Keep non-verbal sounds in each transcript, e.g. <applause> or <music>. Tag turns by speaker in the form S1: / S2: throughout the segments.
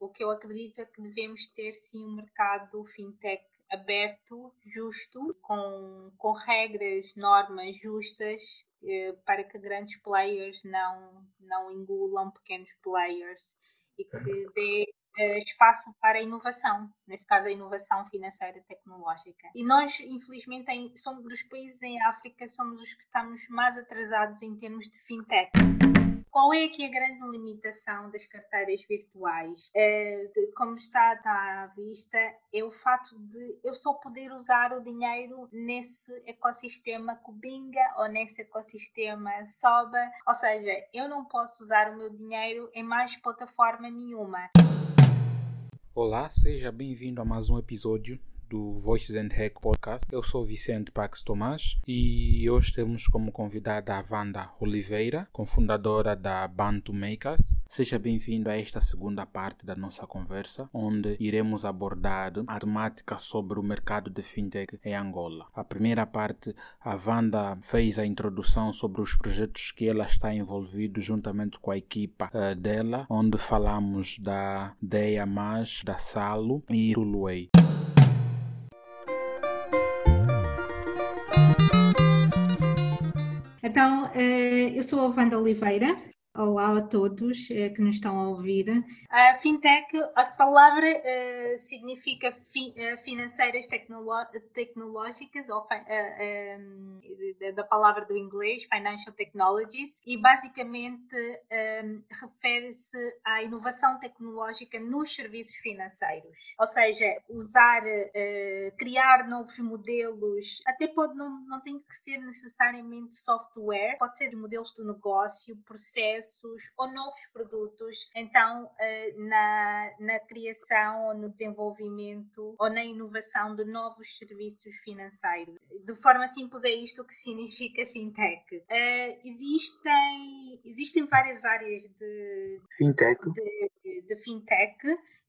S1: o que eu acredito é que devemos ter sim um mercado fintech aberto, justo, com, com regras, normas justas, eh, para que grandes players não, não engulam pequenos players e que dê eh, espaço para a inovação, nesse caso a inovação financeira e tecnológica. E nós, infelizmente, em, somos dos países em África, somos os que estamos mais atrasados em termos de fintech. Qual é aqui a grande limitação das carteiras virtuais? É, de, como está, está à vista, é o fato de eu só poder usar o dinheiro nesse ecossistema Cubinga ou nesse ecossistema Soba, ou seja, eu não posso usar o meu dinheiro em mais plataforma nenhuma.
S2: Olá, seja bem-vindo a mais um episódio do Voices and Hack Podcast. Eu sou Vicente Pax Tomás e hoje temos como convidada a Wanda Oliveira, cofundadora da Bantu Makers. Seja bem-vindo a esta segunda parte da nossa conversa, onde iremos abordar a temática sobre o mercado de fintech em Angola. A primeira parte, a Wanda fez a introdução sobre os projetos que ela está envolvida juntamente com a equipa uh, dela, onde falamos da Mais, da Salo e do Luei.
S1: Então, eh, eu sou a Wanda Oliveira, Olá a todos uh, que nos estão a ouvir. A fintech, a palavra uh, significa fi, uh, financeiras tecnológicas, ou da palavra do inglês, Financial Technologies, e basicamente refere-se à inovação tecnológica nos serviços financeiros. Ou seja, usar, criar novos modelos, até pode não, não tem que ser necessariamente software, pode ser modelos de negócio, processo processos ou novos produtos, então eh, na, na criação ou no desenvolvimento ou na inovação de novos serviços financeiros. De forma simples, é isto que <laughs> significa fintech. Eh, existem, existem várias áreas de
S3: fintech.
S1: De, de fintech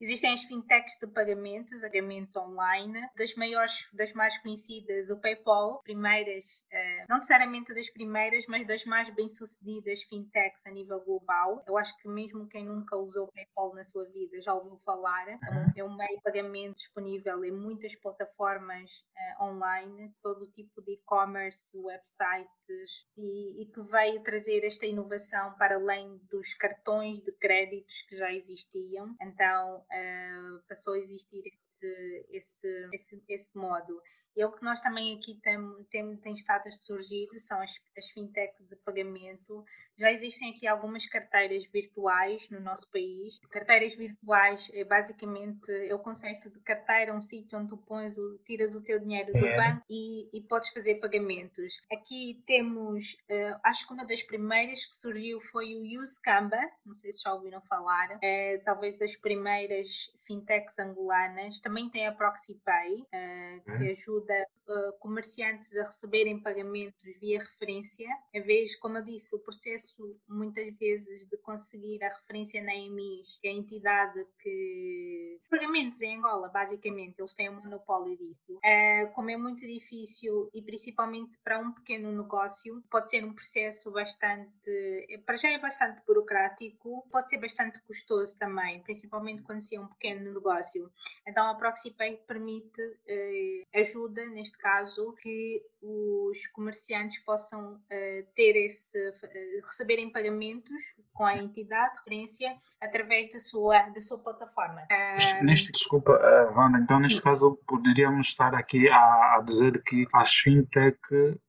S1: Existem as fintechs de pagamentos, pagamentos online, das maiores, das mais conhecidas, o PayPal, primeiras, uh, não necessariamente das primeiras, mas das mais bem-sucedidas fintechs a nível global. Eu acho que mesmo quem nunca usou o PayPal na sua vida já ouviu falar. Uhum. É um meio de pagamento disponível em muitas plataformas uh, online, todo tipo de e-commerce, websites, e, e que veio trazer esta inovação para além dos cartões de créditos que já existiam. Então, uh, passou a existir esse, esse, esse, esse modo. E o que nós também aqui tem, tem, tem estado a surgir são as, as fintech de pagamento. Já existem aqui algumas carteiras virtuais no nosso país. Carteiras virtuais é basicamente é o conceito de carteira, um sítio onde tu pões o, tiras o teu dinheiro do é. banco e, e podes fazer pagamentos. Aqui temos, uh, acho que uma das primeiras que surgiu foi o Uscamba, não sei se já ouviram falar, é, talvez das primeiras fintechs angolanas. Também tem a ProxyPay, uh, que hum. ajuda ajuda uh, comerciantes a receberem pagamentos via referência, em vez, como eu disse, o processo muitas vezes de conseguir a referência na EMIS, que é a entidade que. Pagamentos em Angola, basicamente, eles têm um monopólio disso. Uh, como é muito difícil e principalmente para um pequeno negócio, pode ser um processo bastante. Para já é bastante burocrático, pode ser bastante custoso também, principalmente quando se é um pequeno negócio. Então a ProxyPay permite ajuda, neste caso, que os comerciantes possam uh, ter esse, uh, receberem pagamentos com a entidade de referência através da sua, da sua plataforma.
S3: Uh, neste, desculpa, uh, Wanda, então neste caso poderíamos estar aqui a, a dizer que as fintech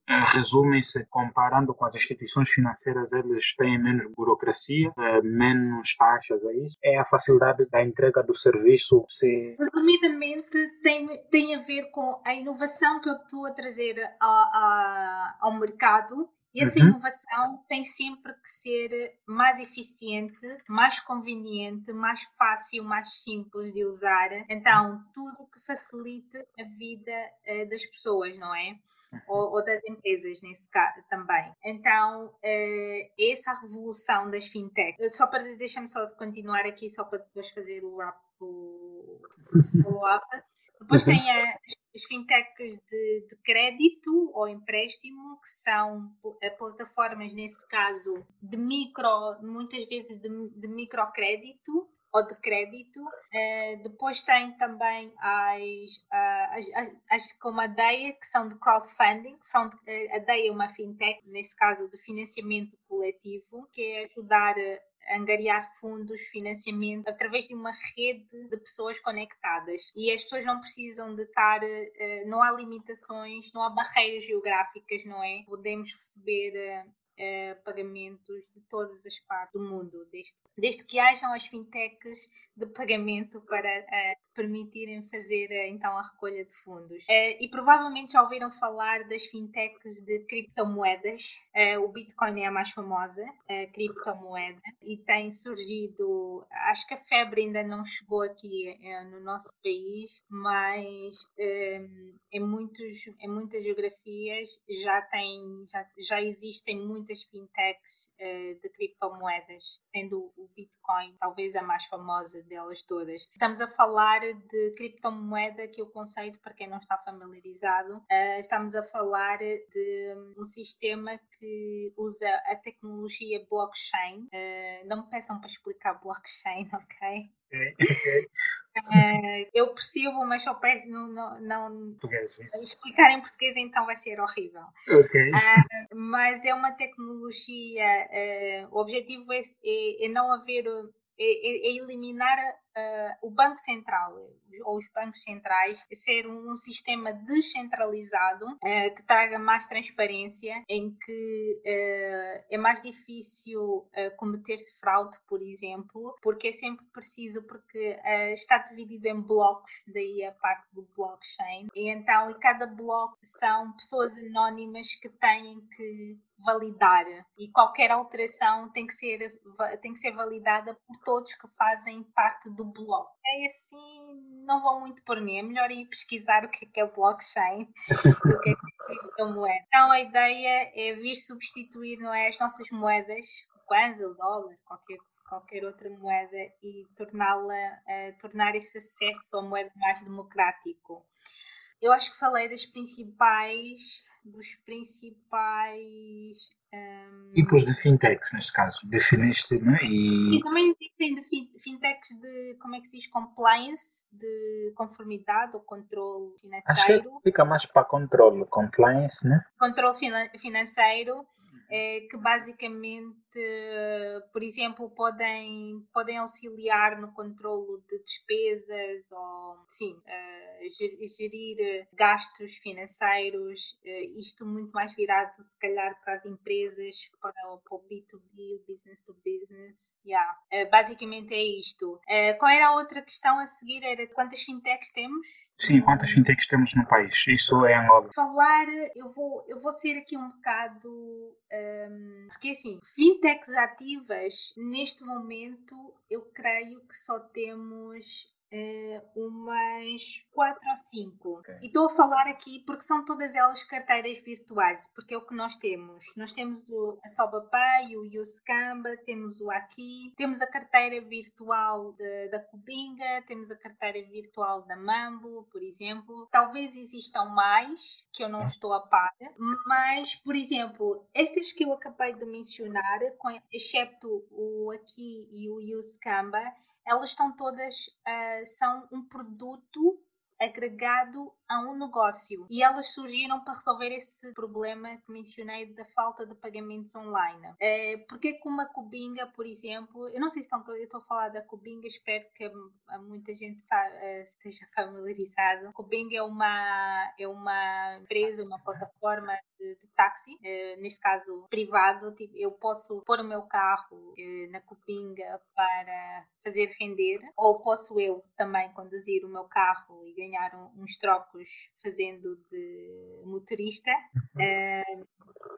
S3: resumem-se, comparando com as instituições financeiras, eles têm menos burocracia, menos taxas, é isso? É a facilidade da entrega do serviço? Se...
S1: Resumidamente, tem, tem a ver com a inovação que eu estou a trazer ao, ao mercado e essa uhum. inovação tem sempre que ser mais eficiente, mais conveniente, mais fácil, mais simples de usar. Então, tudo que facilite a vida uh, das pessoas, não é? Uhum. Ou, ou, das empresas, nesse caso também. Então, uh, essa revolução das fintech. Só para deixar-me só continuar aqui, só para depois fazer o wrap. O, o wrap. Depois uhum. tem a, as fintechs de, de, crédito ou empréstimo, que são eh, plataformas, nesse caso, de micro, muitas vezes de, de microcrédito, ou de crédito. Uh, depois tem também as, uh, as, as, as, como a DEA, que são de crowdfunding. a DEA é uma fintech, neste caso de financiamento coletivo, que é ajudar angariar fundos, financiamento, através de uma rede de pessoas conectadas. E as pessoas não precisam de estar, não há limitações, não há barreiras geográficas, não é? Podemos receber uh, pagamentos de todas as partes do mundo, desde, desde que hajam as fintechs de pagamento para uh, permitirem fazer uh, então a recolha de fundos. e provavelmente já ouviram falar das fintechs de criptomoedas. o Bitcoin é a mais famosa criptomoeda e tem surgido, acho que a febre ainda não chegou aqui no nosso país, mas em, muitos, em muitas geografias já, tem, já, já existem muitas fintechs uh, de criptomoedas, sendo o Bitcoin talvez a mais famosa delas todas. Estamos a falar de criptomoeda, que é o conceito, para quem não está familiarizado, uh, estamos a falar de um sistema que usa a tecnologia blockchain. Uh, não me peçam para explicar blockchain, <laughs> ok? Uh, <laughs> eu percebo, mas só peço não, não, não explicar em português então vai ser horrível.
S3: Okay.
S1: Uh, mas é uma tecnologia, uh, o objetivo é, é, é não haver é, é, é eliminar uh, o Banco Central ou os bancos centrais ser um sistema descentralizado uh, que traga mais transparência, em que uh, é mais difícil cometer-se fraude, por exemplo, porque é sempre preciso, porque está dividido em blocos, daí a parte do blockchain, e então e cada bloco são pessoas anónimas que têm que validar e qualquer alteração tem que ser tem que ser validada por todos que fazem parte do bloco. É assim, não vão muito por mim, é melhor ir pesquisar o que é, que é o blockchain <laughs> do que é que é moeda. Então a ideia é vir substituir não é, as nossas moedas, o kwanza, o dólar, qualquer qualquer outra moeda e torná-la uh, tornar esse acesso à moeda mais democrático. Eu acho que falei das principais dos principais
S3: um... tipos de fintechs, neste caso, definiste, né?
S1: E... e também existem de fintechs de, como é que se diz, compliance, de conformidade ou controle financeiro.
S3: Acho que fica mais para controle, compliance, né?
S1: Controle financeiro é, que basicamente, por exemplo, podem, podem auxiliar no controlo de despesas ou, sim, uh, gerir gastos financeiros, isto muito mais virado, se calhar, para as empresas, para o, para o B2B, o business to business. Yeah. Basicamente é isto. qual era a outra questão a seguir? Era quantas fintechs temos?
S3: Sim, quantas fintechs temos no país? Isso é Angola.
S1: Falar, eu vou, eu vou ser aqui um bocado. Um, porque assim, fintechs ativas, neste momento, eu creio que só temos uh, umas quatro ou cinco. Okay. E estou a falar aqui porque são todas elas carteiras virtuais, porque é o que nós temos. Nós temos o, a SobaPay, o Uscamba, temos o Aqui, temos a carteira virtual de, da Cubinga, temos a carteira virtual da Mambo, por exemplo. Talvez existam mais que eu não estou a par, mas, por exemplo, estas que eu acabei de mencionar, exceto o Aqui e o Uscamba, elas estão todas, uh, são um produto agregado a um negócio e elas surgiram para resolver esse problema que mencionei da falta de pagamentos online. É, porque com uma Cubinga, por exemplo, eu não sei se estão, eu estou a falar da Cubinga, espero que muita gente sabe, uh, esteja <laughs> familiarizado. Cubinga é uma, é uma empresa, uma plataforma de, de táxi, uh, neste caso privado. Tipo, eu posso pôr o meu carro uh, na Cubinga para fazer render, ou posso eu também conduzir o meu carro e ganhar um, uns trocos fazendo de motorista. Uh,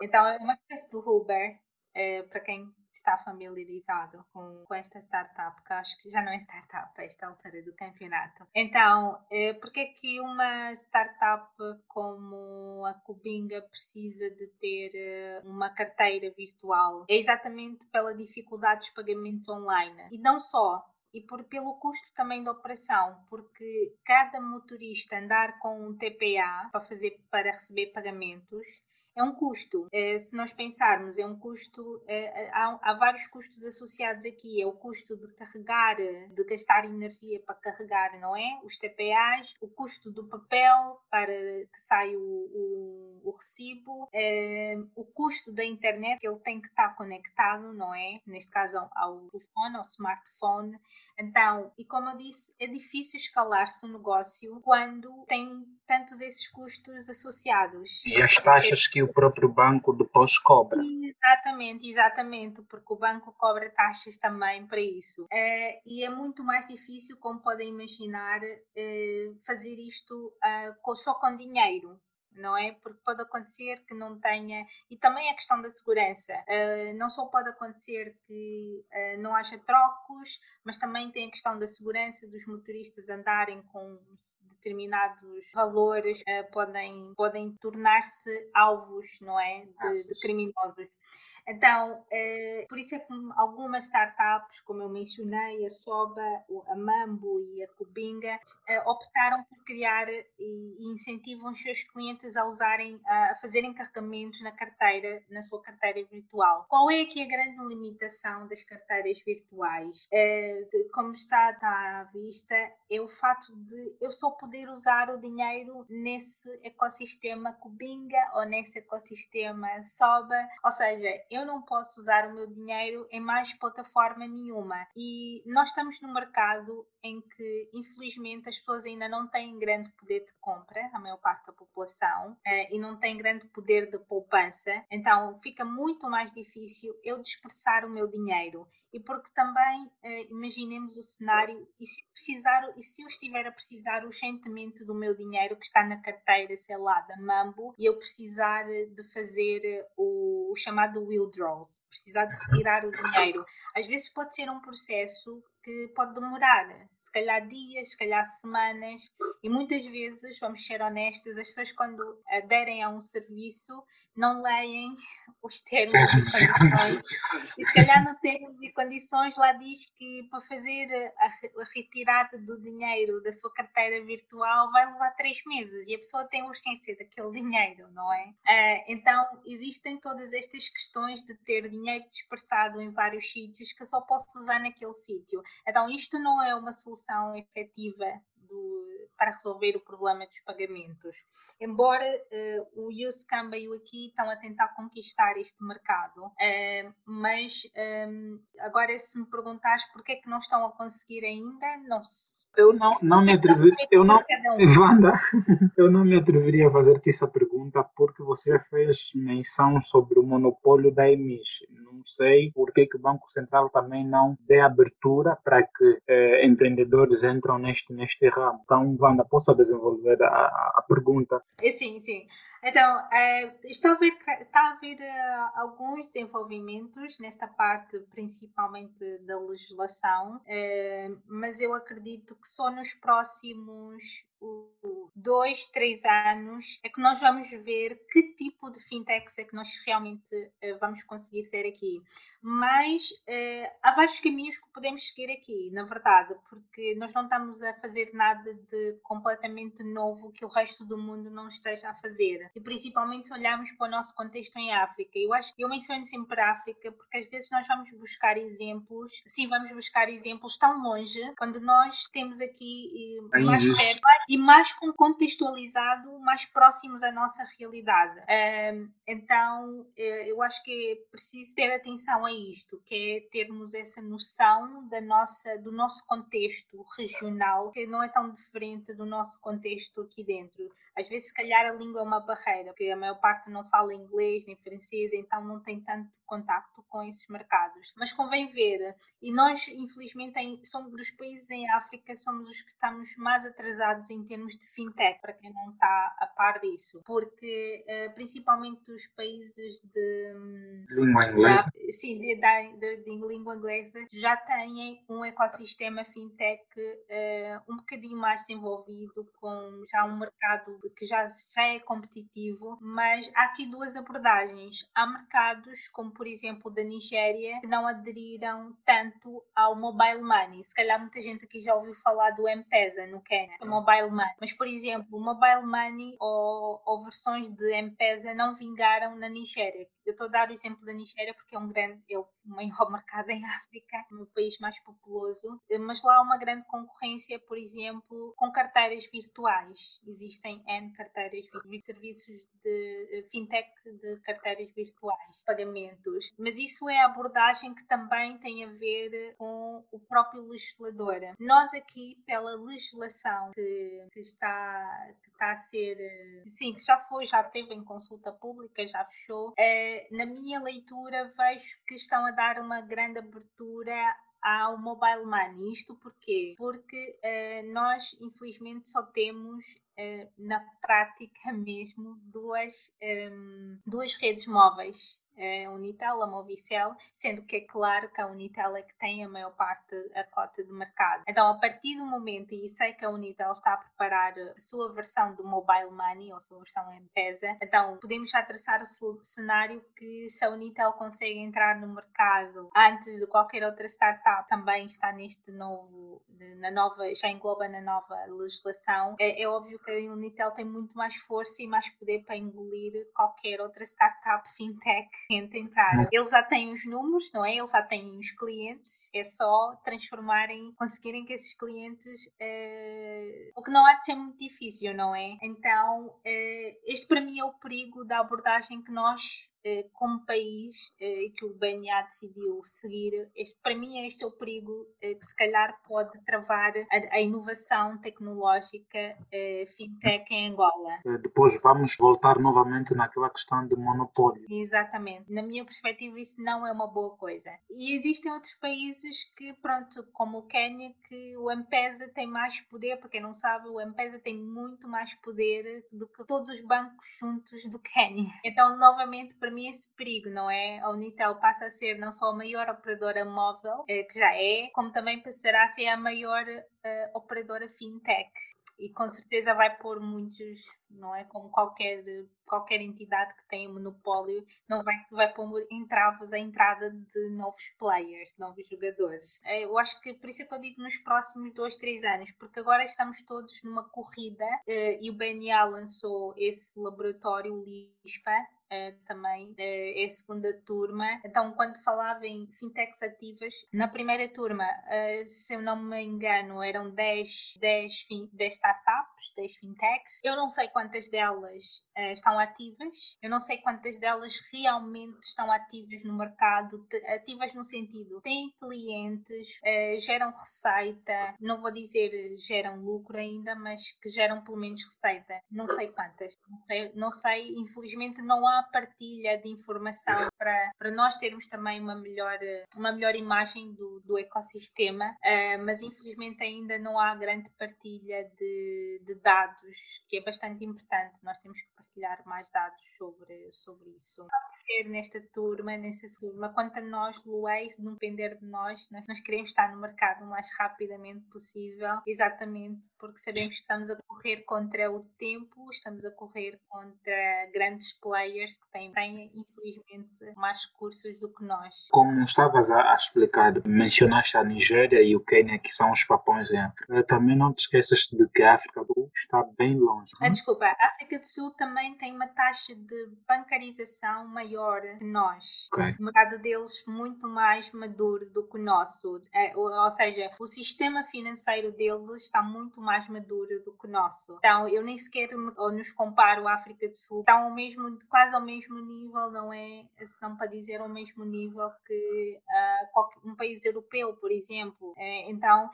S1: então é uma espécie do Uber, uh, para quem está familiarizado com, com esta startup, que acho que já não é startup a esta altura do campeonato. Então, uh, porque é que uma startup como a Cubinga precisa de ter uma carteira virtual? É exatamente pela dificuldade dos pagamentos online. E não só, e por, pelo custo também da operação, porque cada motorista andar com um TPA para fazer para receber pagamentos é um custo. É, se nós pensarmos, é um custo, é, há, há, vários custos associados aqui. É o custo de carregar, de gastar energia para carregar, não é? Os TPAs, o custo do papel para que saia o, o, o recibo, é, o custo da internet, que ele tem que estar conectado, não é? Neste caso ao telefone, ao smartphone. Então, e como eu disse, é difícil escalar-se o negócio quando tem tantos esses custos associados.
S3: E as taxas que o próprio banco depois cobra.
S1: Exatamente, exatamente, porque o banco cobra taxas também para isso. Uh, e é muito mais difícil, como podem imaginar, uh, fazer isto uh, só com dinheiro não é? Porque pode acontecer que não tenha. E também a questão da segurança. Uh, não só pode acontecer que uh, não haja trocos, mas também tem a questão da segurança dos motoristas andarem com determinados valores, uh, podem, podem tornar-se alvos, não é? De, de criminosos. Então, uh, por isso é que algumas startups, como eu mencionei, a Soba, a Mambo e a Cubinga, uh, optaram por criar e, incentivam os seus clientes a usarem, a fazerem carregamentos na carteira, na sua carteira virtual. Qual é aqui a grande limitação das carteiras virtuais? Uh, de, como está, à vista, é o fato de eu só poder usar o dinheiro nesse ecossistema Cubinga ou nesse ecossistema Soba, ou seja, eu não posso usar o meu dinheiro em mais plataforma nenhuma. E nós estamos no mercado em que, infelizmente, as pessoas ainda não têm grande poder de compra, a maior parte da população, eh, e não têm grande poder de poupança. Então, fica muito mais difícil eu dispersar o meu dinheiro. E porque também, eh, imaginemos o cenário, e se, precisar, e se eu estiver a precisar urgentemente do meu dinheiro que está na carteira, sei lá, da Mambo, e eu precisar de fazer o, o chamado withdrawals, precisar de retirar o dinheiro. Às vezes pode ser um processo que pode demorar, se calhar dias, se calhar semanas, e muitas vezes, vamos ser honestas, as pessoas quando aderem a um serviço não leem os termos e <laughs> condições. E se calhar no termos e condições lá diz que para fazer a, retirada do dinheiro da sua carteira virtual vai levar três meses e a pessoa tem urgência daquele dinheiro, não é? Uh, então existem todas estas questões de ter dinheiro dispersado em vários sítios que eu só posso usar naquele sítio. Então, isto não é uma solução efetiva do, para resolver o problema dos pagamentos. Embora uh, o Uscamba e o Aqui estão a tentar conquistar este mercado, uh, mas um, ehm, agora se me perguntares porquê é que não estão a conseguir ainda, não se...
S3: Eu não, não me atreveria, eu não, um. Wanda, <laughs> eu não me atreveria a fazer-te essa pergunta porque você já fez menção sobre o monopólio da EMIS. Sei por que o Banco Central também não dê abertura para que eh, empreendedores entram neste, neste ramo. Então, Wanda, possa desenvolver a, a pergunta?
S1: É, sim, sim. Então, é, está a haver, está a haver uh, alguns desenvolvimentos nesta parte, principalmente da legislação, uh, mas eu acredito que só nos próximos dois, três anos é que nós vamos ver que tipo de fintechs é que nós realmente uh, vamos conseguir ter aqui. Mas uh, há vários caminhos que podemos seguir aqui, na verdade, porque nós não estamos a fazer nada de completamente novo que o resto do mundo não esteja a fazer. E principalmente se olharmos para o nosso contexto em África. Eu acho que eu menciono sempre a África porque às vezes nós vamos buscar exemplos, sim, vamos buscar exemplos tão longe, quando nós temos aqui uh, mais perto e mais contextualizado, mais próximos à nossa realidade. Então, eh, eu acho que é preciso ter atenção a isto, que é termos essa noção da nossa, do nosso contexto regional, que não é tão diferente do nosso contexto aqui dentro. Às vezes, se calhar, a língua é uma barreira, porque a maior parte não fala inglês nem francês, então não tem tanto contacto com esses mercados. Mas convém ver, e nós, infelizmente, somos dos países em África, somos os que estamos mais atrasados em termos de fintech, para quem não está a par disso, porque uh, principalmente os países de
S3: hum, língua inglesa,
S1: sim, de, de, de, língua inglesa já têm um ecossistema fintech uh, um bocadinho mais desenvolvido, com já um mercado que já, já é competitivo, mas há aqui duas abordagens. Há mercados, como por exemplo da Nigéria, que não aderiram tanto ao mobile money. Se calhar muita gente aqui já ouviu falar do M-Pesa no Quênia, o mobile money. Mas, por exemplo, exemplo, mobile money ou, ou versões de M-Pesa não vingaram na Nigéria. Eu estou a dar o exemplo da Nigéria porque é um grande, é o maior <laughs> mercado em África, é o país mais populoso, mas lá há uma grande concorrência, por exemplo, com carteiras virtuais. Existem N carteiras, serviços de eh, fintech de carteiras virtuais, pagamentos. Mas isso é a abordagem que também tem a ver com o próprio legislador. Nós aqui, pela legislação que, que está, que está a ser, eh, sim, que já foi, já teve em consulta pública, já fechou, eh, na minha leitura vejo que estão a dar uma grande abertura ao mobile money. Isto porquê? Porque uh, nós, infelizmente, só temos uh, na prática <laughs> mesmo duas, um, ehm, duas redes móveis a Unitel, a Movicel, sendo que é claro que a Unitel é que tem a maior parte da cota de mercado. Então, a partir do momento, e sei que a Unitel está a preparar a sua versão do Mobile Money, ou a sua versão M-Pesa, então podemos já traçar o cenário que se a Unitel consegue entrar no mercado antes de qualquer outra startup, também está neste novo, na nova, já engloba na nova legislação, é, é óbvio que a Unitel tem muito mais força e mais poder para engolir qualquer outra startup fintech tenta entrar. Eles já têm os números, não é? Eles já têm os clientes, é só transformarem, conseguirem que esses clientes. Uh, o que não há de ser muito difícil, não é? Então, uh, este para mim é o perigo da abordagem que nós como país eh, que o BNA decidiu seguir, este, para mim este é o perigo eh, que se calhar pode travar a, a inovação tecnológica fintech em Angola.
S3: Depois vamos voltar novamente naquela questão de monopólio.
S1: Exatamente. Na minha perspectiva isso não é uma boa coisa. E existem outros países que, pronto, como o Quênia, que o M-Pesa tem mais poder, porque quem não sabe, o M-Pesa tem muito mais poder do que todos os bancos juntos do Quênia. Então, novamente, para mim esse perigo, não é? A Unitel passa a ser não só a maior operadora móvel, eh, que já é, como também passará a ser a maior uh, operadora fintech e com certeza vai pôr muitos, não é? Como qualquer, qualquer entidade que tenha monopólio, não vai, vai pôr entraves a entrada de novos players, novos jogadores. Eh, eu acho que por isso é que eu digo nos próximos dois, três anos, porque agora estamos todos numa corrida e o BNA lançou esse laboratório, o LISPA, também uh, é a segunda turma. Então, quando falava em fintechs ativas, na primeira turma, uh, se eu não me engano, eram 10, 10, 10 startups, 10 fintechs. Eu não sei quantas delas estão ativas, eu não sei quantas delas realmente estão ativas no mercado, ativas no sentido, têm clientes, geram receita, não vou dizer geram lucro ainda, mas que geram pelo menos receita. Não sei quantas, não sei, não sei infelizmente não há partilha de informação para, para nós termos também uma melhor, uma melhor imagem do, do ecossistema, uh, mas infelizmente ainda não há grande partilha de, de dados, que é bastante importante. Nós temos que partilhar mais dados sobre, sobre isso. Vamos ver nesta turma, nessa turma, quanto a nós, Luís, não depender de nós, nós, nós queremos estar no mercado o mais rapidamente possível, exatamente porque sabemos que estamos a correr contra o tempo, estamos a correr contra grandes players que têm, têm infelizmente mais recursos do que nós.
S3: Como estavas a, a explicar, mencionaste a Nigéria e o Quênia, que são os papões em África. Também não te esqueças de que a África do Sul está bem longe.
S1: Ah, desculpa, a África do Sul também tem uma taxa de bancarização maior que nós. Okay. O mercado deles muito mais maduro do que o nosso. É, ou seja, o sistema financeiro deles está muito mais maduro do que o nosso. Então, eu nem sequer nos comparo à África do Sul. Estão mesmo, quase ao mesmo nível, não é? Se não para dizer ao mesmo nível que uh, um país europeu, por exemplo. Uh, então,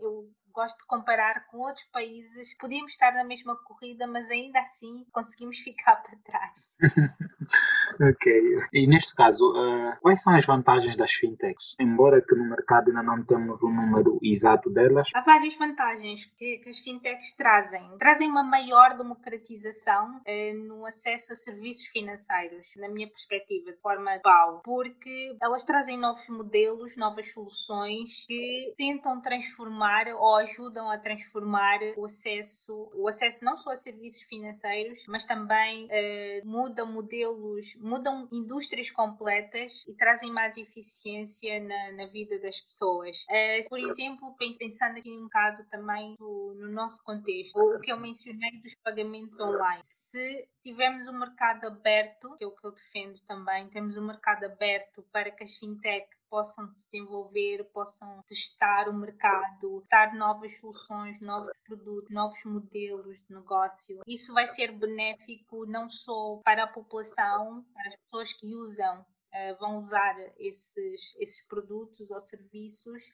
S1: eu gosto de comparar com outros países. Podíamos estar na mesma corrida, mas ainda assim conseguimos <laughs> ficar para trás. <laughs>
S3: ok. E neste caso, uh, quais são as vantagens das fintechs? Embora que no mercado ainda não temos o um número exato delas.
S1: Há várias vantagens que, que, as fintechs trazem. Trazem uma maior democratização uh, no acesso a serviços financeiros, na minha perspectiva, de forma global, porque elas trazem novos modelos, novas soluções que tentam transformar ou ajudam a transformar o acesso, o acesso não só a serviços financeiros, mas também uh, mudam modelos, mudam indústrias completas e trazem mais eficiência na, na vida das pessoas. Uh, por exemplo, pensando aqui um bocado também do, no nosso contexto, o que eu mencionei dos pagamentos online. Se tivermos um mercado aberto, que é o que eu defendo também, temos um mercado aberto para que as fintech possam desenvolver, possam testar o mercado, dar novas soluções, novos produtos, novos modelos de negócio. Isso vai ser benéfico não só para a população, para as pessoas que usam, uh, vão usar esses, esses produtos ou serviços,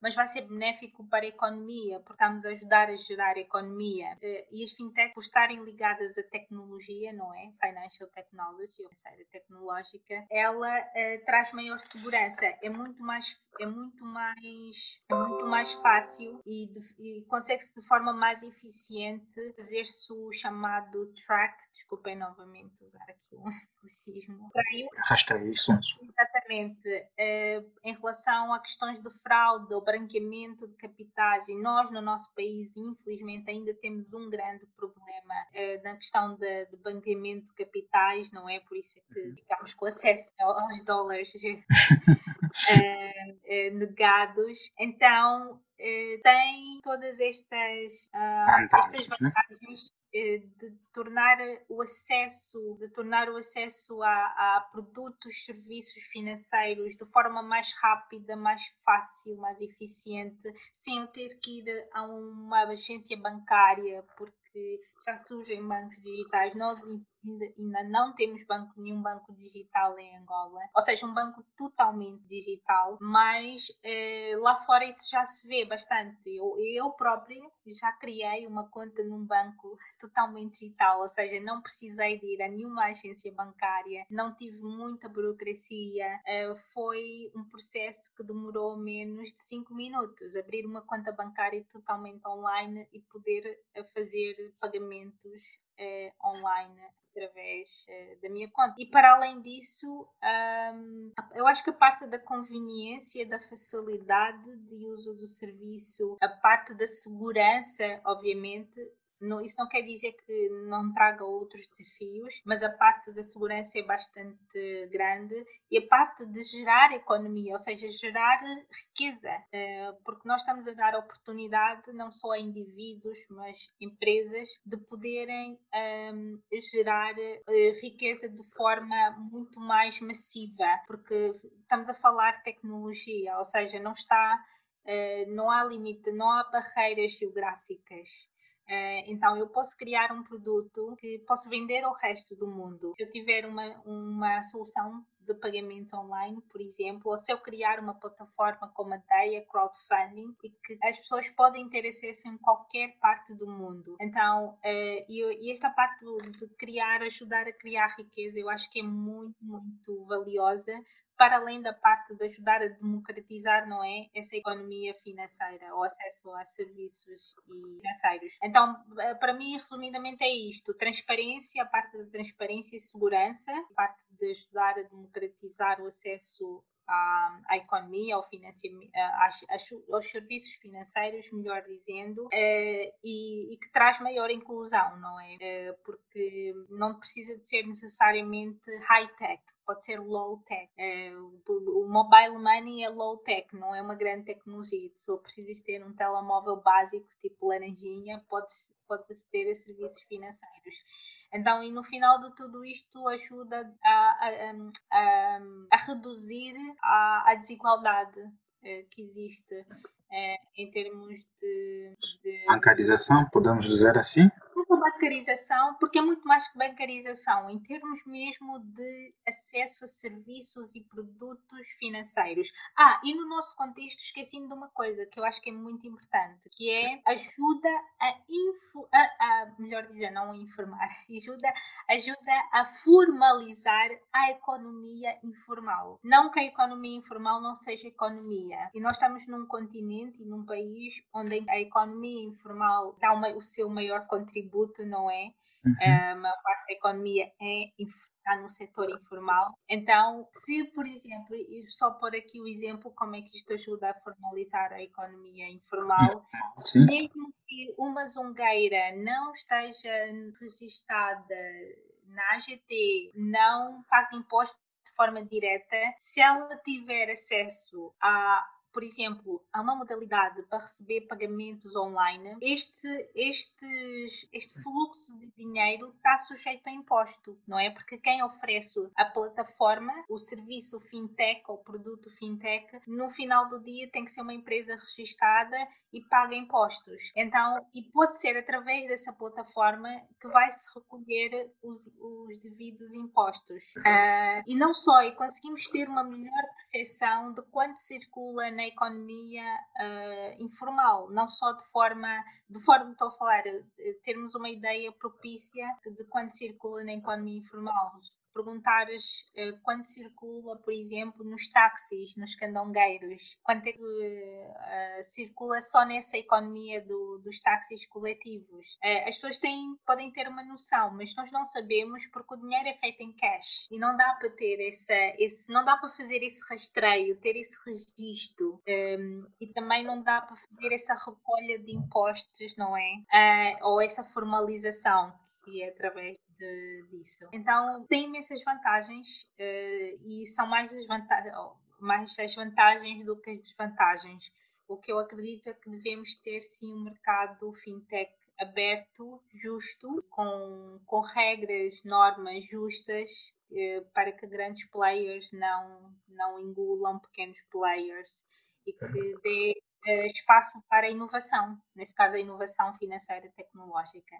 S1: mas vai ser benéfico para a economia, porque estamos a ajudar a gerar a economia. Eh, e as fintechs, por estarem ligadas à tecnologia, não é? Financial technology, ou seja, tecnológica, ela uh, traz maior segurança. É muito mais é muito mais é muito mais fácil e, e consegue-se de forma mais eficiente fazer-se o chamado track, desculpem novamente usar aqui um <laughs> anglicismo.
S3: Rastreio, isso
S1: Exatamente. Uh, em relação a questões de fraude ou branqueamento de capitais, e nós no nosso país, infelizmente, ainda temos um grande problema uh, na questão de, de branqueamento de capitais, não é? Por isso é que uhum. ficamos com acesso aos dólares uh, <laughs> negados. Então, tem todas estas, estas né? vantagens de tornar o acesso de tornar o acesso a, a, produtos serviços financeiros de forma mais rápida mais fácil mais eficiente sem eu ter que ir a uma agência bancária porque já surgem bancos digitais. Nós ainda não temos banco, nenhum banco digital em Angola, ou seja, um banco totalmente digital, mas eh, lá fora isso já se vê bastante. Eu, eu própria já criei uma conta num banco <laughs> totalmente digital, ou seja, não precisei de ir a nenhuma agência bancária, não tive muita burocracia, eh, foi um processo que demorou menos de 5 minutos, abrir uma conta bancária totalmente online e poder eh, fazer pagamentos eh, online através uh, da minha conta. E para além disso, um, eu acho que a parte da conveniência, da facilidade de uso do serviço, a parte da segurança, obviamente, não, isso não quer dizer que não traga outros desafios, mas a parte da segurança é bastante grande e a parte de gerar economia, ou seja, gerar riqueza, eh, porque nós estamos a dar oportunidade não só a indivíduos, mas empresas de poderem um, ehm, gerar uh, riqueza de forma muito mais massiva, porque estamos a falar de tecnologia, ou seja, não está, uh, não há limite, não há barreiras geográficas. Uh, então, eu posso criar um produto que posso vender ao resto do mundo. Se eu tiver uma, uma solução de pagamentos online, por exemplo, ou se eu criar uma plataforma como a Deia Crowdfunding e que as pessoas podem ter acesso em qualquer parte do mundo. Então, uh, e, e, esta parte de criar, ajudar a criar riqueza, eu acho que é muito, muito valiosa para além da parte de ajudar a democratizar, não é, essa economia financeira, o acesso a serviços financeiros. Então, eh, para mim, resumidamente é isto: transparência, a parte da transparência e segurança, a parte de ajudar a democratizar o acesso à, à, economia, ao financiamento, aos serviços financeiros, melhor dizendo, eh, e, e, que traz maior inclusão, não é? Eh, porque não precisa de ser necessariamente high-tech pode ser low tech. É, o mobile money é low tech, não é uma grande tecnologia. Se precisas ter um telemóvel básico, tipo laranjinha, podes, podes aceder a serviços financeiros. Então, e no final de tudo isto ajuda a, a, a, a reduzir a, a desigualdade eh, que existe é, em termos de, de,
S3: Bancarização, podemos dizer assim?
S1: Bancarização, porque é muito mais que bancarização, em termos mesmo de acesso a serviços e produtos financeiros. Ah, e no nosso contexto esqueci-me de uma coisa que eu acho que é muito importante, que é ajuda a, info, a, a melhor dizer, não a informar, <laughs> ajuda, ajuda a formalizar a economia informal. Não que a economia informal não seja economia. E nós estamos num continente e num país onde a economia informal dá uma, o seu maior contributo, não é? Uhum. A maior parte da economia é está no setor informal. Então, se, por exemplo, e só por aqui o exemplo, como é que isto ajuda a formalizar a economia informal, Sim. mesmo que uma zungueira não esteja registada na AGT não paga imposto de forma direta, se ela tiver acesso a por exemplo, há uma modalidade para receber pagamentos online, este, este, este fluxo de dinheiro está sujeito a imposto, não é? Porque quem oferece a plataforma, o serviço fintech ou produto fintech, no final do dia tem que ser uma empresa registrada e paga impostos. Então, e pode ser através dessa plataforma que vai se recolher os, os devidos impostos. Uh, e não só, e conseguimos ter uma melhor percepção de quanto circula na economia uh, informal, não só de forma, de forma, estou a falar, termos uma ideia propícia de quanto circula na economia informal. Se perguntares uh, circula, por exemplo, nos táxis, nos candongueiros, quanto é que uh, circula só nessa economia do, dos táxis coletivos. as pessoas têm, podem ter uma noção, mas nós não sabemos porque o dinheiro é feito em cash e não dá para ter essa, esse, não dá para fazer esse rastreio, ter esse registro. Um, e também não dá para fazer essa recolha de impostos, não é? Uh, ou essa formalização que é através de, disso. Então tem imensas vantagens uh, e são mais as, mais as vantagens do que as desvantagens. O que eu acredito é que devemos ter sim um mercado fintech aberto, justo, com, com regras, normas justas para que grandes players não, não engulam pequenos players e que dê eh, espaço para a inovação, nesse caso a inovação financeira e tecnológica.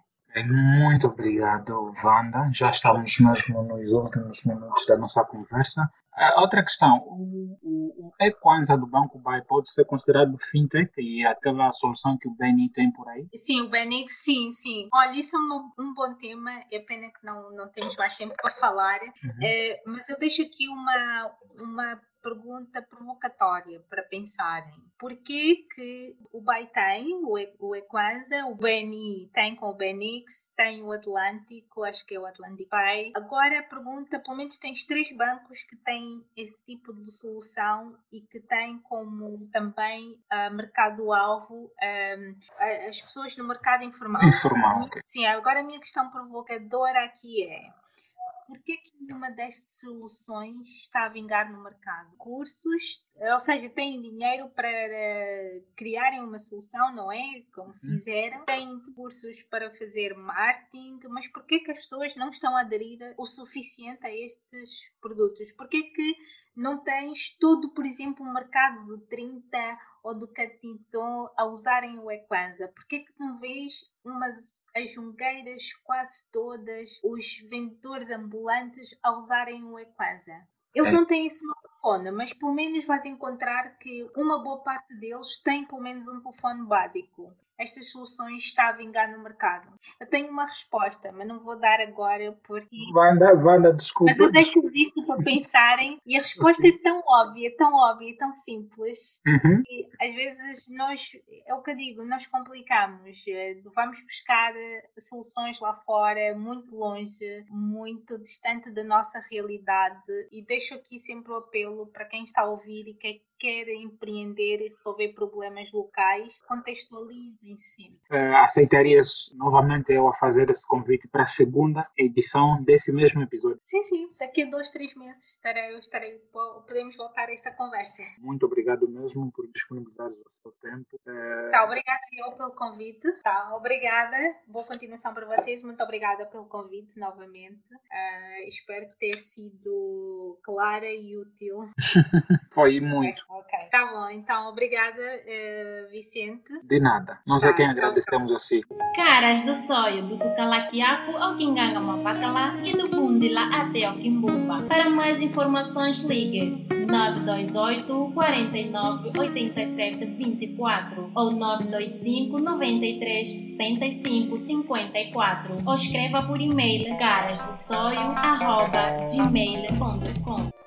S3: Muito obrigado, Wanda. Já estamos mesmo nos últimos minutos da nossa conversa. Outra questão, o, o, o Equanza do Banco Bay pode ser considerado fintech e aquela solução que o Beni tem por aí?
S1: Sim, o Beni, sim, sim. Olha, isso é um, um, bom tema, é pena que não, não temos mais tempo para falar, uhum. é, mas eu deixo aqui uma, uma pergunta provocatória para pensarem. Por que, que o BAI tem, o, Equanza, o BNI tem com o BNX, tem o Atlântico, acho que é o Atlantic Pay. Agora a pergunta, pelo menos tens três bancos que têm esse tipo de solução e que têm como também uh, mercado-alvo um, as pessoas no mercado informal.
S3: Informal.
S1: Sim, agora a minha questão provocadora aqui é por que nenhuma destas soluções está a vingar no mercado? Cursos, ou seja, têm dinheiro para criarem uma solução, não é? Como uhum. fizeram. Têm cursos para fazer marketing, mas por que as pessoas não estão a aderir o suficiente a estes produtos? Por que não tens todo, por exemplo, um mercado do 30 ou do Catiton a usarem o Equanza? Por que não vês umas as jungueiras quase todas, os vendedores ambulantes a usarem o Equasa. Eles é. não têm esse telefone, mas pelo menos vais encontrar que uma boa parte deles tem pelo menos um telefone básico estas soluções está a vingar no mercado? Eu tenho uma resposta, mas não vou dar agora porque.
S3: Wanda, Wanda, desculpa.
S1: Mas eu deixo-vos isso para pensarem e a resposta é tão óbvia, tão óbvia, tão simples. Uhum. E às vezes nós, é o que eu digo, nós complicamos. Eh, vamos buscar eh, soluções lá fora, muito longe, muito distante da nossa realidade. E deixo aqui sempre o apelo para quem está a ouvir e quer quer empreender e resolver problemas locais, contextualizem-se.
S3: Uh, aceitarias novamente eu a fazer esse convite para a segunda edição desse mesmo episódio?
S1: Sim, sim. Daqui a dois, três meses estarei, estarei, podemos voltar a essa conversa.
S3: Muito obrigado mesmo por disponibilizar o seu tempo.
S1: Uh... Tá, obrigada eu pelo convite. Tá, obrigada. Boa continuação para vocês. Muito obrigada pelo convite novamente. Uh, espero ter sido clara e útil. <laughs>
S3: Foi muito.
S1: Ok, tá bom. Então, obrigada, uh, Vicente.
S3: De nada. Nós tá, é quem agradecemos a si.
S4: Caras do sonho, do Cucalaquiaco ao Quinganga Mafacalá e do Bundila até ao Kimbumba. Para mais informações, ligue 928 49 87 24 ou 925 93 75 54 ou escreva por e-mail garasdossoio.gmail.com